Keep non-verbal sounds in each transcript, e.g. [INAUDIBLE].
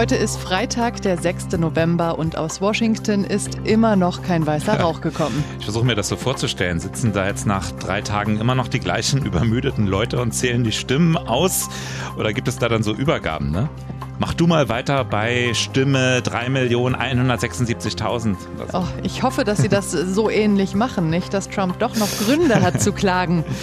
Heute ist Freitag, der 6. November und aus Washington ist immer noch kein weißer Rauch gekommen. Ich versuche mir das so vorzustellen. Sitzen da jetzt nach drei Tagen immer noch die gleichen übermüdeten Leute und zählen die Stimmen aus? Oder gibt es da dann so Übergaben, ne? Mach du mal weiter bei Stimme 3.176.000. Oh, ich hoffe, dass sie das so ähnlich machen, nicht, dass Trump doch noch Gründe hat zu klagen. [LAUGHS]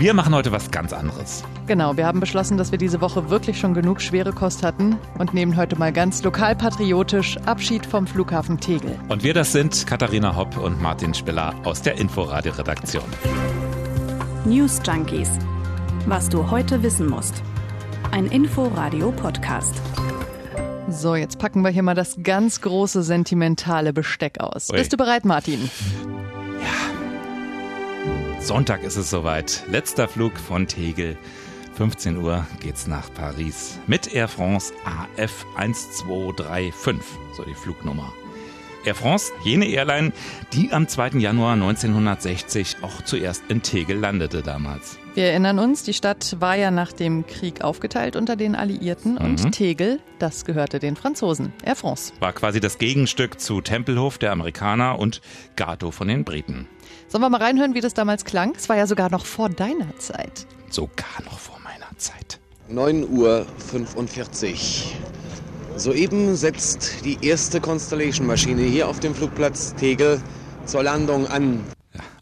Wir machen heute was ganz anderes. Genau, wir haben beschlossen, dass wir diese Woche wirklich schon genug schwere Kost hatten und nehmen heute mal ganz lokalpatriotisch Abschied vom Flughafen Tegel. Und wir, das sind Katharina Hopp und Martin Spiller aus der Inforadio-Redaktion. News Junkies. Was du heute wissen musst. Ein Inforadio-Podcast. So, jetzt packen wir hier mal das ganz große sentimentale Besteck aus. Ui. Bist du bereit, Martin? Sonntag ist es soweit. Letzter Flug von Tegel. 15 Uhr geht's nach Paris mit Air France AF 1235, so die Flugnummer. Air France, jene Airline, die am 2. Januar 1960 auch zuerst in Tegel landete damals. Wir erinnern uns, die Stadt war ja nach dem Krieg aufgeteilt unter den Alliierten und Mhm. Tegel, das gehörte den Franzosen. Air France. War quasi das Gegenstück zu Tempelhof der Amerikaner und Gato von den Briten. Sollen wir mal reinhören, wie das damals klang? Es war ja sogar noch vor deiner Zeit. Sogar noch vor meiner Zeit. 9 Uhr 45. Soeben setzt die erste Constellation-Maschine hier auf dem Flugplatz Tegel zur Landung an.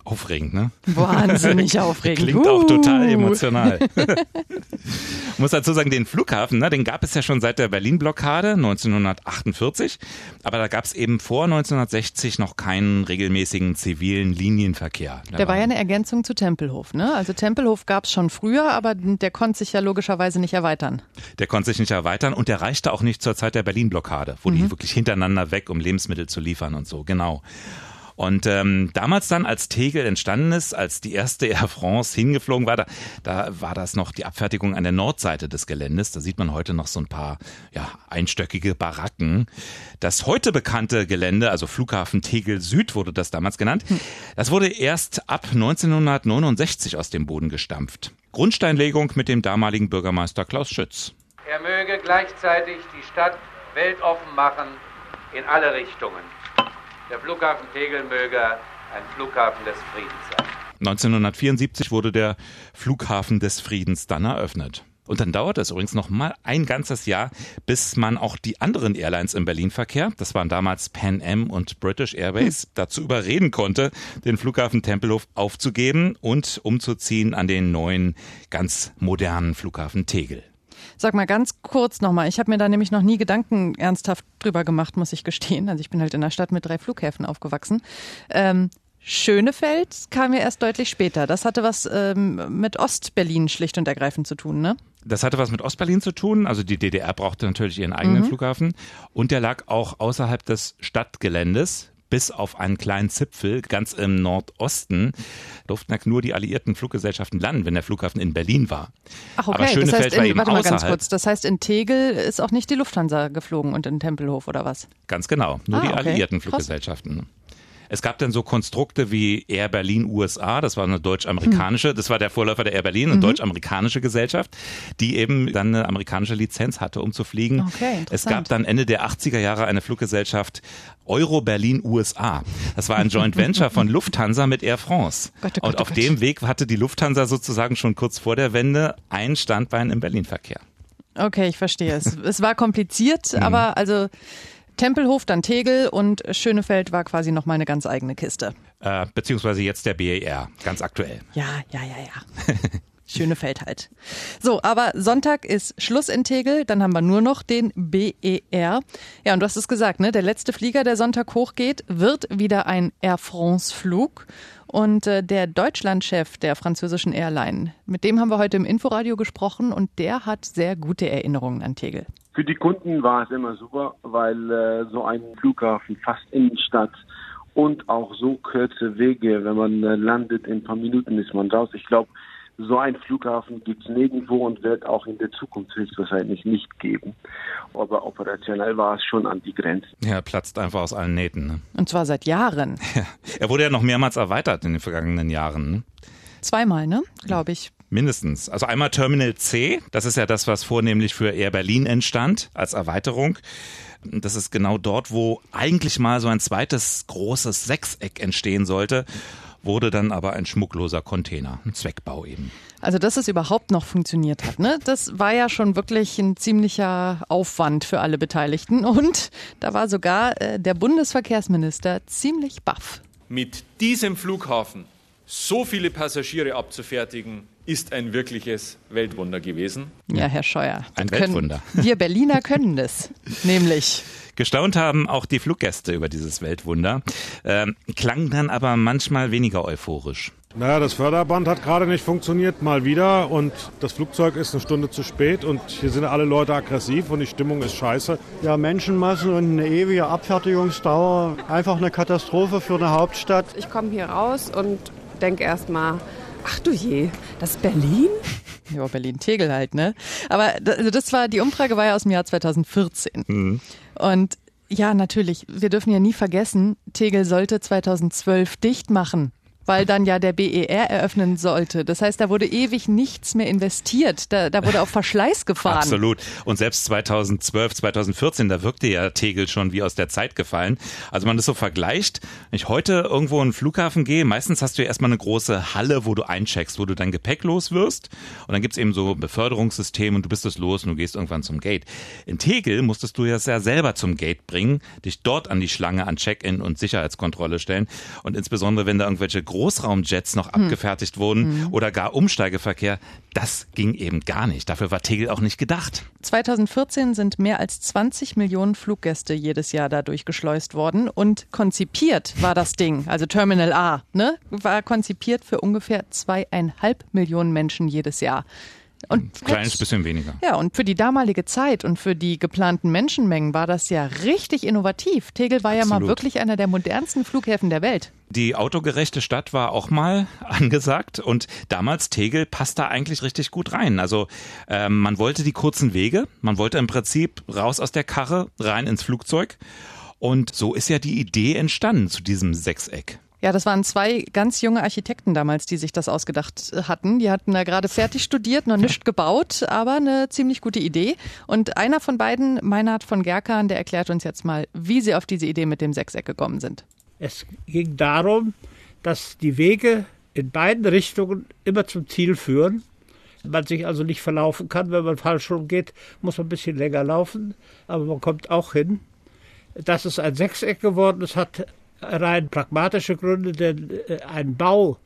Aufregend, ne? Wahnsinnig [LAUGHS] aufregend. Klingt auch total Uh. emotional. [LAUGHS] Muss dazu sagen, den Flughafen, ne, den gab es ja schon seit der Berlin-Blockade 1948. Aber da gab es eben vor 1960 noch keinen regelmäßigen zivilen Linienverkehr. Der war ja eine Ergänzung zu Tempelhof, ne? Also Tempelhof gab es schon früher, aber der konnte sich ja logischerweise nicht erweitern. Der konnte sich nicht erweitern und der reichte auch nicht zur Zeit der Berlin-Blockade, wo Mhm. die wirklich hintereinander weg, um Lebensmittel zu liefern und so, genau. Und ähm, damals dann, als Tegel entstanden ist, als die erste Air France hingeflogen war, da, da war das noch die Abfertigung an der Nordseite des Geländes. Da sieht man heute noch so ein paar ja, einstöckige Baracken. Das heute bekannte Gelände, also Flughafen Tegel Süd wurde das damals genannt, das wurde erst ab 1969 aus dem Boden gestampft. Grundsteinlegung mit dem damaligen Bürgermeister Klaus Schütz. Er möge gleichzeitig die Stadt weltoffen machen in alle Richtungen. Der Flughafen Tegel möge ein Flughafen des Friedens sein. 1974 wurde der Flughafen des Friedens dann eröffnet. Und dann dauert es übrigens noch mal ein ganzes Jahr, bis man auch die anderen Airlines im Berlin-Verkehr, das waren damals Pan Am und British Airways, dazu überreden konnte, den Flughafen Tempelhof aufzugeben und umzuziehen an den neuen, ganz modernen Flughafen Tegel. Sag mal ganz kurz nochmal, ich habe mir da nämlich noch nie Gedanken ernsthaft drüber gemacht, muss ich gestehen. Also ich bin halt in einer Stadt mit drei Flughäfen aufgewachsen. Ähm, Schönefeld kam ja erst deutlich später. Das hatte was ähm, mit Ostberlin schlicht und ergreifend zu tun, ne? Das hatte was mit Ostberlin zu tun. Also die DDR brauchte natürlich ihren eigenen Mhm. Flughafen. Und der lag auch außerhalb des Stadtgeländes. Bis auf einen kleinen Zipfel ganz im Nordosten durften ja nur die alliierten Fluggesellschaften landen, wenn der Flughafen in Berlin war. Ach okay, Aber Schönefeld das heißt, war in, eben warte mal ganz kurz. Das heißt, in Tegel ist auch nicht die Lufthansa geflogen und in Tempelhof oder was? Ganz genau, nur Ah, die okay. alliierten Krass. Es gab dann so Konstrukte wie Air Berlin USA, das war eine deutsch-amerikanische, das war der Vorläufer der Air Berlin, eine deutsch-amerikanische Gesellschaft, die eben dann eine amerikanische Lizenz hatte, um zu fliegen. Okay, es gab dann Ende der 80er Jahre eine Fluggesellschaft Euro Berlin USA. Das war ein Joint Venture von [LAUGHS] Lufthansa mit Air France. Gott, oh Gott, Und oh auf Gott. dem Weg hatte die Lufthansa sozusagen schon kurz vor der Wende ein Standbein im Berlin-Verkehr. Okay, ich verstehe es. es war kompliziert, Mhm. aber also Tempelhof, dann Tegel und Schönefeld war quasi noch mal eine ganz eigene Kiste. Äh, beziehungsweise jetzt der BER, ganz aktuell. Ja, ja, ja, ja. [LAUGHS] Schönefeld halt. So, aber Sonntag ist Schluss in Tegel, dann haben wir nur noch den BER. Ja, und du hast es gesagt, ne? Der letzte Flieger, der Sonntag hochgeht, wird wieder ein Air France Flug. Und äh, der Deutschlandchef der französischen Airline, mit dem haben wir heute im Inforadio gesprochen und der hat sehr gute Erinnerungen an Tegel. Für die Kunden war es immer super, weil äh, so ein Flughafen fast Innenstadt und auch so kurze Wege, wenn man äh, landet, in ein paar Minuten ist man raus. Ich glaube, so ein Flughafen gibt es nirgendwo und wird auch in der Zukunft höchstwahrscheinlich nicht geben. Aber operationell war es schon an die Grenze. Ja, platzt einfach aus allen Nähten. Ne? Und zwar seit Jahren. [LAUGHS] Er wurde ja noch mehrmals erweitert in den vergangenen Jahren. Ne? Zweimal, ne? Glaube ich. Mindestens. Also einmal Terminal C, das ist ja das, was vornehmlich für Air Berlin entstand als Erweiterung. Das ist genau dort, wo eigentlich mal so ein zweites großes Sechseck entstehen sollte wurde dann aber ein schmuckloser Container, ein Zweckbau eben. Also, dass es überhaupt noch funktioniert hat, ne? das war ja schon wirklich ein ziemlicher Aufwand für alle Beteiligten. Und da war sogar äh, der Bundesverkehrsminister ziemlich baff. Mit diesem Flughafen so viele Passagiere abzufertigen, ist ein wirkliches Weltwunder gewesen. Ja, Herr Scheuer. Ein Weltwunder. [LAUGHS] wir Berliner können das, nämlich. Gestaunt haben auch die Fluggäste über dieses Weltwunder, ähm, klangen dann aber manchmal weniger euphorisch. Naja, das Förderband hat gerade nicht funktioniert, mal wieder. Und das Flugzeug ist eine Stunde zu spät und hier sind alle Leute aggressiv und die Stimmung ist scheiße. Ja, Menschenmassen und eine ewige Abfertigungsdauer. Einfach eine Katastrophe für eine Hauptstadt. Ich komme hier raus und denke erst mal, ach du je, das ist Berlin? Ja, Berlin-Tegel halt, ne? Aber also das war, die Umfrage war ja aus dem Jahr 2014. Mhm. Und ja, natürlich, wir dürfen ja nie vergessen, Tegel sollte 2012 dicht machen weil dann ja der BER eröffnen sollte. Das heißt, da wurde ewig nichts mehr investiert. Da, da wurde auf Verschleiß gefahren. Absolut. Und selbst 2012, 2014, da wirkte ja Tegel schon wie aus der Zeit gefallen. Also man das so vergleicht. Wenn ich heute irgendwo in den Flughafen gehe, meistens hast du ja erstmal eine große Halle, wo du eincheckst, wo du dein Gepäck los wirst. Und dann gibt's eben so Beförderungssysteme und du bist es los und du gehst irgendwann zum Gate. In Tegel musstest du ja selber zum Gate bringen, dich dort an die Schlange an Check-in und Sicherheitskontrolle stellen. Und insbesondere, wenn da irgendwelche Großraumjets noch hm. abgefertigt wurden hm. oder gar Umsteigeverkehr. Das ging eben gar nicht. Dafür war Tegel auch nicht gedacht. 2014 sind mehr als 20 Millionen Fluggäste jedes Jahr dadurch geschleust worden und konzipiert war das Ding, also Terminal A, ne, war konzipiert für ungefähr zweieinhalb Millionen Menschen jedes Jahr. Und ein kleines bisschen weniger. Ja, und für die damalige Zeit und für die geplanten Menschenmengen war das ja richtig innovativ. Tegel war Absolut. ja mal wirklich einer der modernsten Flughäfen der Welt. Die autogerechte Stadt war auch mal [LAUGHS] angesagt und damals Tegel passt da eigentlich richtig gut rein. Also ähm, man wollte die kurzen Wege, man wollte im Prinzip raus aus der Karre, rein ins Flugzeug. Und so ist ja die Idee entstanden zu diesem Sechseck. Ja, das waren zwei ganz junge Architekten damals, die sich das ausgedacht hatten. Die hatten da gerade fertig studiert, noch nichts gebaut, aber eine ziemlich gute Idee. Und einer von beiden, Meinhard von Gerkan, der erklärt uns jetzt mal, wie sie auf diese Idee mit dem Sechseck gekommen sind. Es ging darum, dass die Wege in beiden Richtungen immer zum Ziel führen. Man sich also nicht verlaufen kann. Wenn man falsch rumgeht, muss man ein bisschen länger laufen, aber man kommt auch hin. Dass es ein Sechseck geworden ist, hat rein pragmatische Gründe, denn äh, ein Bau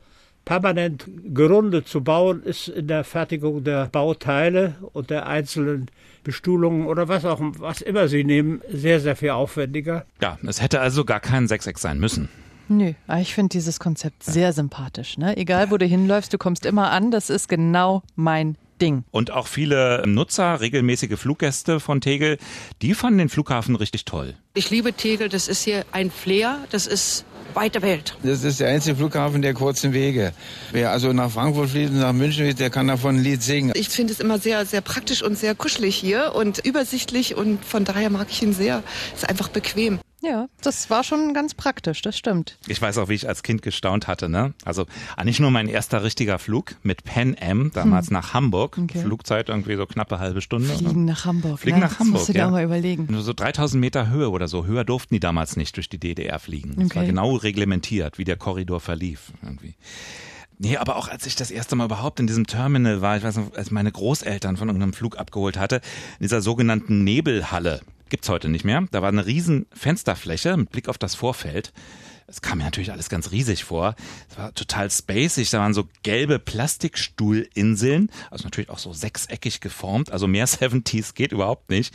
permanent gerundet zu bauen, ist in der Fertigung der Bauteile und der einzelnen Bestuhlungen oder was auch was immer sie nehmen, sehr, sehr viel aufwendiger. Ja, es hätte also gar kein Sechseck sein müssen. Nö, ich finde dieses Konzept sehr sympathisch. Ne? Egal, wo du hinläufst, du kommst immer an. Das ist genau mein Ding. Und auch viele Nutzer, regelmäßige Fluggäste von Tegel, die fanden den Flughafen richtig toll. Ich liebe Tegel, das ist hier ein Flair, das ist weite Welt. Das ist der einzige Flughafen der kurzen Wege. Wer also nach Frankfurt fliegt und nach München fliegt, der kann davon ein Lied singen. Ich finde es immer sehr, sehr praktisch und sehr kuschelig hier und übersichtlich und von daher mag ich ihn sehr. Es ist einfach bequem. Ja, das war schon ganz praktisch, das stimmt. Ich weiß auch, wie ich als Kind gestaunt hatte. Ne? Also ah, nicht nur mein erster richtiger Flug mit Pan Am, damals hm. nach Hamburg. Okay. Flugzeit irgendwie so knappe halbe Stunde. Fliegen nach Hamburg. Fliegen ja, nach Hamburg. Musst du dir auch mal überlegen. Nur so 3000 Meter Höhe oder so. Höher durften die damals nicht durch die DDR fliegen. Das okay. war genau reglementiert, wie der Korridor verlief. Irgendwie. Nee, aber auch als ich das erste Mal überhaupt in diesem Terminal war, ich weiß noch, als meine Großeltern von irgendeinem Flug abgeholt hatte, in dieser sogenannten Nebelhalle gibt's heute nicht mehr. Da war eine riesen Fensterfläche mit Blick auf das Vorfeld. Es kam mir natürlich alles ganz riesig vor. Es war total spacig. Da waren so gelbe Plastikstuhlinseln, also natürlich auch so sechseckig geformt. Also mehr [LAUGHS] 70s geht überhaupt nicht.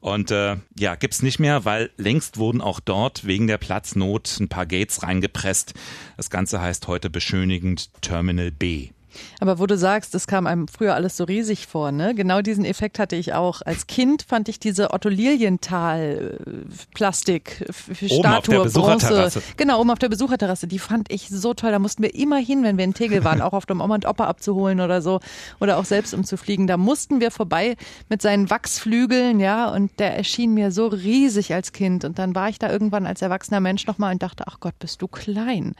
Und äh, ja, gibt's nicht mehr, weil längst wurden auch dort wegen der Platznot ein paar Gates reingepresst. Das Ganze heißt heute beschönigend Terminal B. Aber wo du sagst, das kam einem früher alles so riesig vor, ne? Genau diesen Effekt hatte ich auch. Als Kind fand ich diese Otto Lilienthal äh, Plastik Statue Bronze. Genau, oben auf der Besucherterrasse, die fand ich so toll. Da mussten wir immer hin, wenn wir in Tegel waren, [LAUGHS] auch auf dem Oma und Opa abzuholen oder so oder auch selbst umzufliegen. Da mussten wir vorbei mit seinen Wachsflügeln, ja, und der erschien mir so riesig als Kind und dann war ich da irgendwann als erwachsener Mensch nochmal und dachte, ach Gott, bist du klein.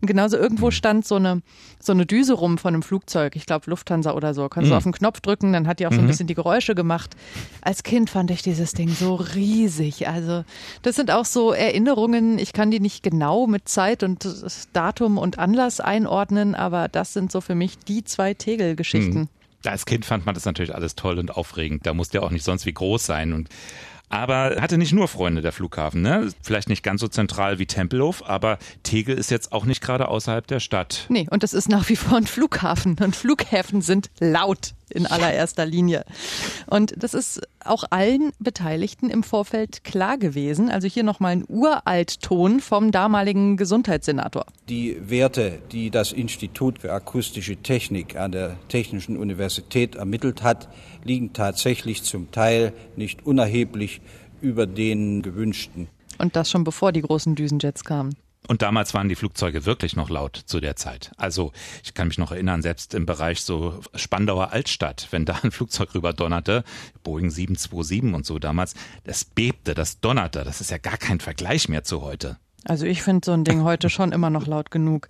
Und genauso irgendwo stand so eine so eine Düse rum von einem einem Flugzeug, ich glaube Lufthansa oder so. Kannst du Mhm. auf den Knopf drücken, dann hat die auch so ein Mhm. bisschen die Geräusche gemacht. Als Kind fand ich dieses Ding so riesig. Also das sind auch so Erinnerungen. Ich kann die nicht genau mit Zeit und Datum und Anlass einordnen, aber das sind so für mich die zwei Tegel-Geschichten. Hm. Als Kind fand man das natürlich alles toll und aufregend. Da musste ja auch nicht sonst wie groß sein. Und aber hatte nicht nur Freunde der Flughafen, ne? Vielleicht nicht ganz so zentral wie Tempelhof, aber Tegel ist jetzt auch nicht gerade außerhalb der Stadt. Nee, und es ist nach wie vor ein Flughafen. Und Flughäfen sind laut in allererster Linie. Und das ist auch allen Beteiligten im Vorfeld klar gewesen. Also hier nochmal ein Uraltton vom damaligen Gesundheitssenator. Die Werte, die das Institut für akustische Technik an der Technischen Universität ermittelt hat, liegen tatsächlich zum Teil nicht unerheblich über den gewünschten. Und das schon bevor die großen Düsenjets kamen. Und damals waren die Flugzeuge wirklich noch laut zu der Zeit. Also ich kann mich noch erinnern, selbst im Bereich so Spandauer Altstadt, wenn da ein Flugzeug rüber donnerte, Boeing 727 und so damals, das bebte, das donnerte. Das ist ja gar kein Vergleich mehr zu heute. Also ich finde so ein Ding heute [LAUGHS] schon immer noch laut genug.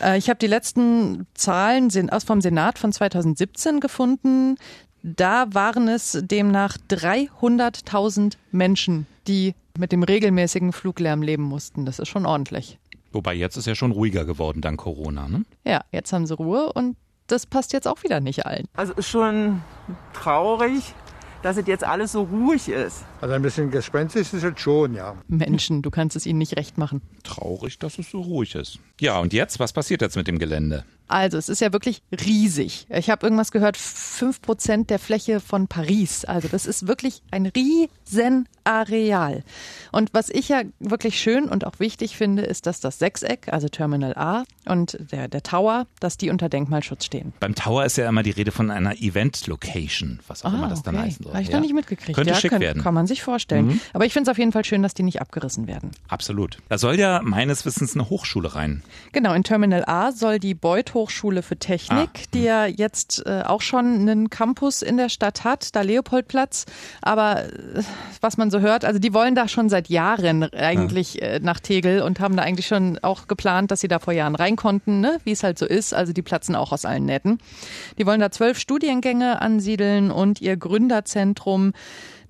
Äh, ich habe die letzten Zahlen sind aus vom Senat von 2017 gefunden. Da waren es demnach 300.000 Menschen, die mit dem regelmäßigen Fluglärm leben mussten. Das ist schon ordentlich. Wobei jetzt ist ja schon ruhiger geworden dank Corona. Ne? Ja, jetzt haben sie Ruhe und das passt jetzt auch wieder nicht allen. Also ist schon traurig, dass es jetzt alles so ruhig ist. Also ein bisschen gespenstisch ist es schon, ja. Menschen, du kannst es ihnen nicht recht machen. Traurig, dass es so ruhig ist. Ja, und jetzt, was passiert jetzt mit dem Gelände? Also, es ist ja wirklich riesig. Ich habe irgendwas gehört, fünf Prozent der Fläche von Paris. Also, das ist wirklich ein riesen Areal. Und was ich ja wirklich schön und auch wichtig finde, ist, dass das Sechseck, also Terminal A und der, der Tower, dass die unter Denkmalschutz stehen. Beim Tower ist ja immer die Rede von einer Event-Location, was auch immer das dann Ah, okay. heißen soll. Habe ich ja. noch nicht mitgekriegt. Könnte ja, schick kann, werden. kann man sich vorstellen. Mhm. Aber ich finde es auf jeden Fall schön, dass die nicht abgerissen werden. Absolut. Da soll ja meines Wissens eine Hochschule rein. Genau, in Terminal A soll die Beuth Hochschule für Technik, Ah, die ja jetzt äh, auch schon einen Campus in der Stadt hat, da Leopoldplatz. Aber äh, was man so hört, also die wollen da schon seit Jahren eigentlich äh, nach Tegel und haben da eigentlich schon auch geplant, dass sie da vor Jahren rein konnten, ne? wie es halt so ist. Also die platzen auch aus allen Nähten. Die wollen da zwölf Studiengänge ansiedeln und ihr Gründerzentrum.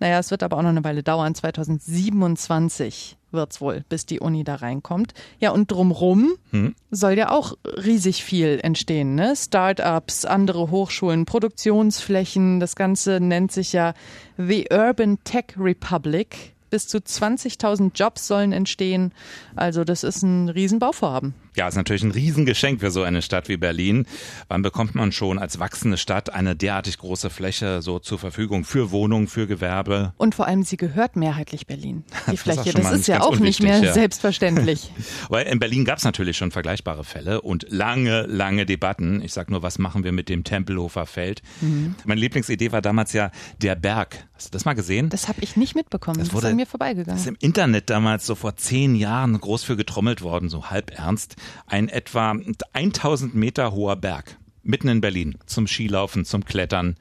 Naja, es wird aber auch noch eine Weile dauern. 2027 wird's wohl, bis die Uni da reinkommt. Ja, und drumrum Hm? soll ja auch riesig viel entstehen. Ne? Start-ups, andere Hochschulen, Produktionsflächen. Das Ganze nennt sich ja The Urban Tech Republic. Bis zu 20.000 Jobs sollen entstehen. Also das ist ein Riesenbauvorhaben. Ja, ist natürlich ein Riesengeschenk für so eine Stadt wie Berlin. Wann bekommt man schon als wachsende Stadt eine derartig große Fläche so zur Verfügung für Wohnungen, für Gewerbe? Und vor allem, sie gehört mehrheitlich Berlin. [LAUGHS] Die Das Fläche. Das ist ja auch nicht mehr ja. selbstverständlich. [LAUGHS] Weil in Berlin gab es natürlich schon vergleichbare Fälle und lange, lange Debatten. Ich sag nur, was machen wir mit dem Tempelhofer Feld? Mhm. Meine Lieblingsidee war damals ja der Berg. Hast du das mal gesehen? Das habe ich nicht mitbekommen. Das, wurde- ist an mir vorbeigegangen. Das ist im Internet damals so vor zehn Jahren groß für getrommelt worden, so halb ernst. Ein etwa 1000 Meter hoher Berg. Mitten in Berlin. Zum Skilaufen, zum Klettern.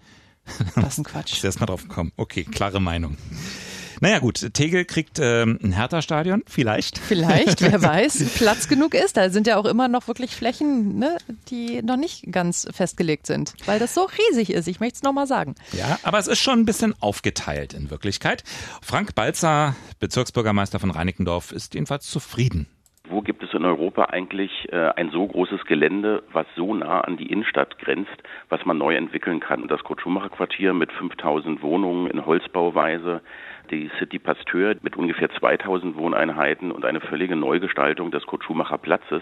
Das ist ein Quatsch. [LAUGHS] Ist erst mal drauf gekommen. Okay, klare Meinung. Naja gut, Tegel kriegt ähm, ein Hertha-Stadion, vielleicht. Vielleicht, wer [LAUGHS] weiß, Platz genug ist. Da sind ja auch immer noch wirklich Flächen, ne, die noch nicht ganz festgelegt sind, weil das so riesig ist. Ich möchte es nochmal sagen. Ja, aber es ist schon ein bisschen aufgeteilt in Wirklichkeit. Frank Balzer, Bezirksbürgermeister von Reinickendorf, ist jedenfalls zufrieden. Wo gibt es in Europa eigentlich äh, ein so großes Gelände, was so nah an die Innenstadt grenzt, was man neu entwickeln kann? Das Kurt-Schumacher-Quartier mit 5000 Wohnungen in Holzbauweise, die City Pasteur mit ungefähr 2000 Wohneinheiten und eine völlige Neugestaltung des Kurt-Schumacher-Platzes.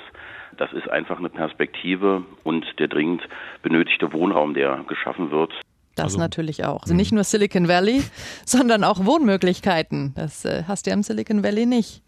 Das ist einfach eine Perspektive und der dringend benötigte Wohnraum, der geschaffen wird. Das natürlich auch. Also nicht nur Silicon Valley, [LAUGHS] sondern auch Wohnmöglichkeiten. Das äh, hast du ja im Silicon Valley nicht.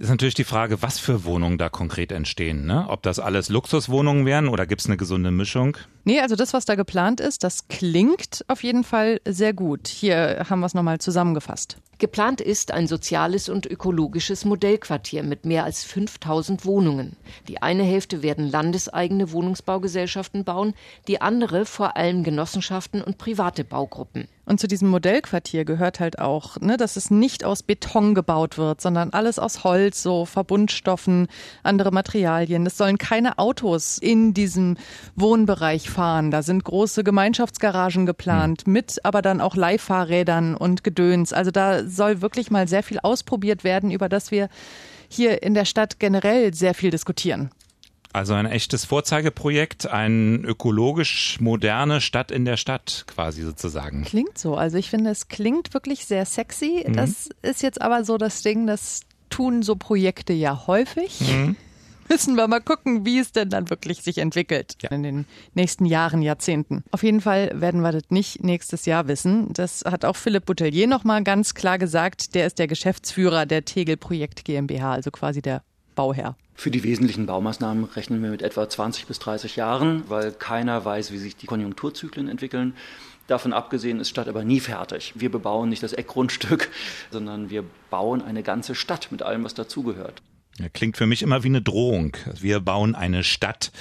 Ist natürlich die Frage, was für Wohnungen da konkret entstehen. Ne? Ob das alles Luxuswohnungen wären oder gibt es eine gesunde Mischung? Nee, also das, was da geplant ist, das klingt auf jeden Fall sehr gut. Hier haben wir es nochmal zusammengefasst. Geplant ist ein soziales und ökologisches Modellquartier mit mehr als 5000 Wohnungen. Die eine Hälfte werden landeseigene Wohnungsbaugesellschaften bauen, die andere vor allem Genossenschaften und private Baugruppen. Und zu diesem Modellquartier gehört halt auch, ne, dass es nicht aus Beton gebaut wird, sondern alles aus Holz, so Verbundstoffen, andere Materialien. Es sollen keine Autos in diesem Wohnbereich durchfahren. Da sind große Gemeinschaftsgaragen geplant, mhm. mit aber dann auch Leihfahrrädern und Gedöns. Also da soll wirklich mal sehr viel ausprobiert werden, über das wir hier in der Stadt generell sehr viel diskutieren. Also ein echtes Vorzeigeprojekt, eine ökologisch moderne Stadt in der Stadt quasi sozusagen. Klingt so. Also ich finde, es klingt wirklich sehr sexy. Mhm. Das ist jetzt aber so das Ding, das tun so Projekte ja häufig. Mhm. [LAUGHS] Müssen wir mal gucken, wie es denn dann wirklich sich entwickelt ja. in den nächsten Jahren, Jahrzehnten. Auf jeden Fall werden wir das nicht nächstes Jahr wissen. Das hat auch Philipp Boutelier nochmal ganz klar gesagt. Der ist der Geschäftsführer der Tegel Projekt GmbH, also quasi der Bauherr. Für die wesentlichen Baumaßnahmen rechnen wir mit etwa 20 bis 30 Jahren, weil keiner weiß, wie sich die Konjunkturzyklen entwickeln. Davon abgesehen ist Stadt aber nie fertig. Wir bebauen nicht das Eckgrundstück, [LAUGHS] sondern wir bauen eine ganze Stadt mit allem, was dazugehört. Ja, klingt für mich immer wie eine Drohung. Wir bauen eine Stadt.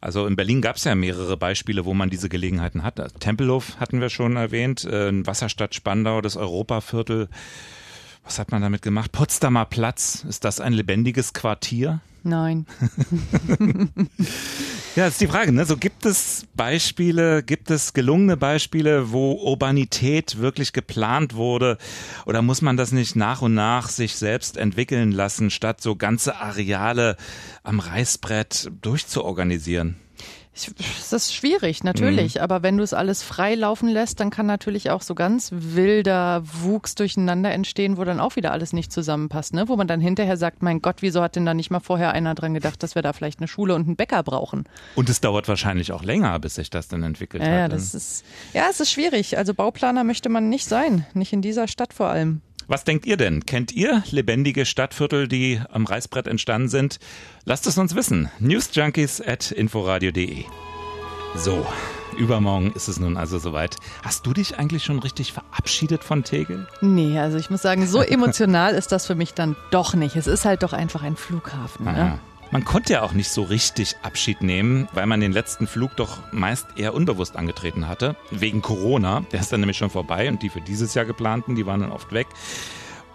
Also in Berlin gab es ja mehrere Beispiele, wo man diese Gelegenheiten hat. Tempelhof hatten wir schon erwähnt, äh, Wasserstadt Spandau, das Europaviertel. Was hat man damit gemacht? Potsdamer Platz, ist das ein lebendiges Quartier? Nein. [LAUGHS] ja, ist die Frage, ne? So gibt es Beispiele, gibt es gelungene Beispiele, wo Urbanität wirklich geplant wurde? Oder muss man das nicht nach und nach sich selbst entwickeln lassen, statt so ganze Areale am Reißbrett durchzuorganisieren? Das ist schwierig, natürlich. Mhm. Aber wenn du es alles frei laufen lässt, dann kann natürlich auch so ganz wilder Wuchs durcheinander entstehen, wo dann auch wieder alles nicht zusammenpasst, ne? Wo man dann hinterher sagt, mein Gott, wieso hat denn da nicht mal vorher einer dran gedacht, dass wir da vielleicht eine Schule und einen Bäcker brauchen? Und es dauert wahrscheinlich auch länger, bis sich das dann entwickelt ja, hat. Ja, das ist, ja, es ist schwierig. Also Bauplaner möchte man nicht sein. Nicht in dieser Stadt vor allem. Was denkt ihr denn? Kennt ihr lebendige Stadtviertel, die am Reißbrett entstanden sind? Lasst es uns wissen. Newsjunkies at inforadio.de. So, übermorgen ist es nun also soweit. Hast du dich eigentlich schon richtig verabschiedet von Tegel? Nee, also ich muss sagen, so [LAUGHS] emotional ist das für mich dann doch nicht. Es ist halt doch einfach ein Flughafen. Ne? Man konnte ja auch nicht so richtig Abschied nehmen, weil man den letzten Flug doch meist eher unbewusst angetreten hatte. Wegen Corona. Der ist dann nämlich schon vorbei und die für dieses Jahr geplanten, die waren dann oft weg.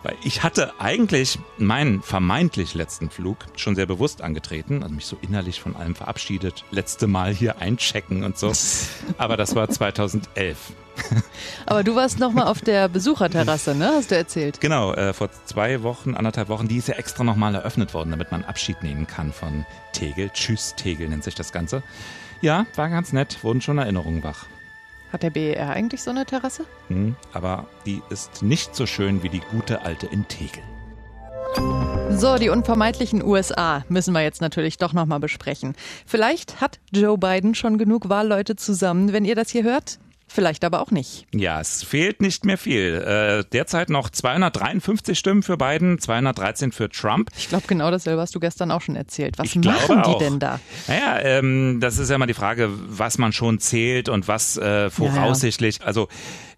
Weil ich hatte eigentlich meinen vermeintlich letzten Flug schon sehr bewusst angetreten, also mich so innerlich von allem verabschiedet, letzte Mal hier einchecken und so. [LAUGHS] Aber das war 2011. Aber du warst nochmal auf der Besucherterrasse, ne? Hast du erzählt? Genau, äh, vor zwei Wochen, anderthalb Wochen, die ist ja extra nochmal eröffnet worden, damit man Abschied nehmen kann von Tegel. Tschüss, Tegel nennt sich das Ganze. Ja, war ganz nett, wurden schon Erinnerungen wach. Hat der BER eigentlich so eine Terrasse? Hm, aber die ist nicht so schön wie die gute alte in Tegel. So, die unvermeidlichen USA müssen wir jetzt natürlich doch nochmal besprechen. Vielleicht hat Joe Biden schon genug Wahlleute zusammen. Wenn ihr das hier hört, Vielleicht aber auch nicht. Ja, es fehlt nicht mehr viel. Äh, derzeit noch 253 Stimmen für Biden, 213 für Trump. Ich glaube, genau dasselbe hast du gestern auch schon erzählt. Was ich machen die auch. denn da? Naja, ähm, das ist ja immer die Frage, was man schon zählt und was äh, voraussichtlich. Ja, ja. Also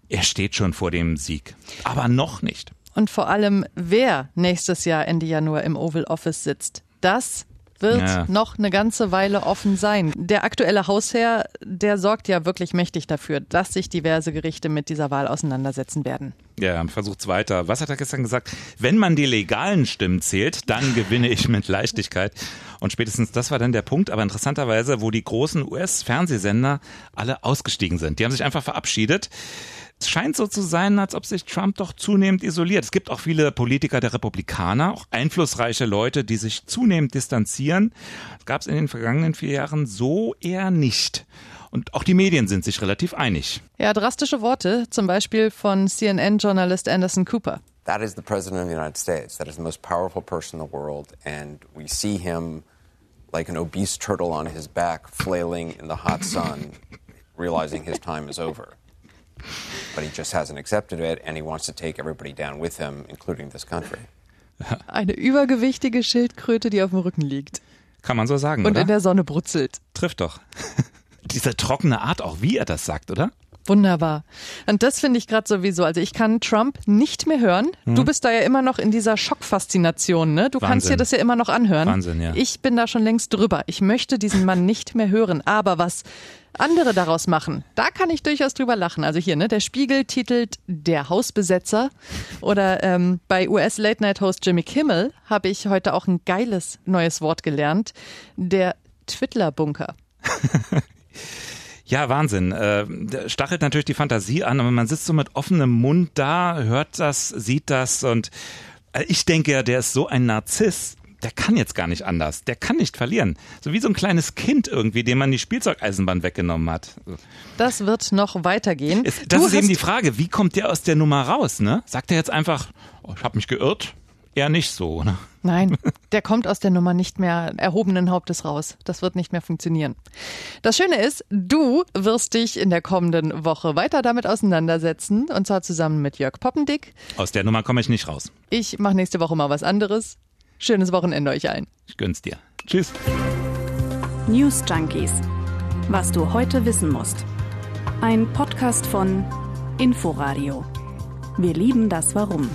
er steht schon vor dem Sieg, aber noch nicht. Und vor allem, wer nächstes Jahr Ende Januar im Oval Office sitzt, das wird ja. noch eine ganze Weile offen sein. Der aktuelle Hausherr, der sorgt ja wirklich mächtig dafür, dass sich diverse Gerichte mit dieser Wahl auseinandersetzen werden. Ja, versucht's weiter. Was hat er gestern gesagt? Wenn man die legalen Stimmen zählt, dann [LAUGHS] gewinne ich mit Leichtigkeit. Und spätestens das war dann der Punkt, aber interessanterweise, wo die großen US-Fernsehsender alle ausgestiegen sind. Die haben sich einfach verabschiedet. Es scheint so zu sein, als ob sich Trump doch zunehmend isoliert. Es gibt auch viele Politiker der Republikaner, auch einflussreiche Leute, die sich zunehmend distanzieren. Das gab es in den vergangenen vier Jahren so eher nicht. Und auch die Medien sind sich relativ einig. Ja, drastische Worte, zum Beispiel von CNN-Journalist Anderson Cooper. That is the President of the United States. That is the most powerful person in the world. And we see him like an obese turtle on his back, flailing in the hot sun, realizing his time is over. But he just hasn't accepted it and he wants to take everybody down with him, including this country. [LAUGHS] Eine übergewichtige Schildkröte, die auf dem Rücken liegt. Kann man so sagen, Und oder? in der Sonne brutzelt. Trifft doch. [LAUGHS] Diese trockene Art, auch wie er das sagt, oder? Wunderbar. Und das finde ich gerade sowieso. Also ich kann Trump nicht mehr hören. Hm. Du bist da ja immer noch in dieser Schockfaszination, ne? Du Wahnsinn. kannst dir das ja immer noch anhören. Wahnsinn, ja. Ich bin da schon längst drüber. Ich möchte diesen Mann nicht mehr hören. Aber was andere daraus machen, da kann ich durchaus drüber lachen. Also hier, ne, der Spiegel titelt Der Hausbesetzer oder ähm, bei US-Late-Night-Host Jimmy Kimmel habe ich heute auch ein geiles neues Wort gelernt, der Twittler-Bunker. [LAUGHS] Ja, Wahnsinn. Äh, stachelt natürlich die Fantasie an, aber man sitzt so mit offenem Mund da, hört das, sieht das und äh, ich denke ja, der ist so ein Narziss. Der kann jetzt gar nicht anders. Der kann nicht verlieren. So wie so ein kleines Kind irgendwie, dem man die Spielzeugeisenbahn weggenommen hat. Das wird noch weitergehen. das du ist eben die Frage, wie kommt der aus der Nummer raus? Ne? Sagt er jetzt einfach, oh, ich habe mich geirrt? Eher nicht so. Ne? Nein, der kommt aus der Nummer nicht mehr erhobenen Hauptes raus. Das wird nicht mehr funktionieren. Das Schöne ist, du wirst dich in der kommenden Woche weiter damit auseinandersetzen und zwar zusammen mit Jörg Poppendick. Aus der Nummer komme ich nicht raus. Ich mache nächste Woche mal was anderes. Schönes Wochenende euch allen. Ich gönn's dir. Tschüss. News Junkies. Was du heute wissen musst. Ein Podcast von Inforadio. Wir lieben das Warum.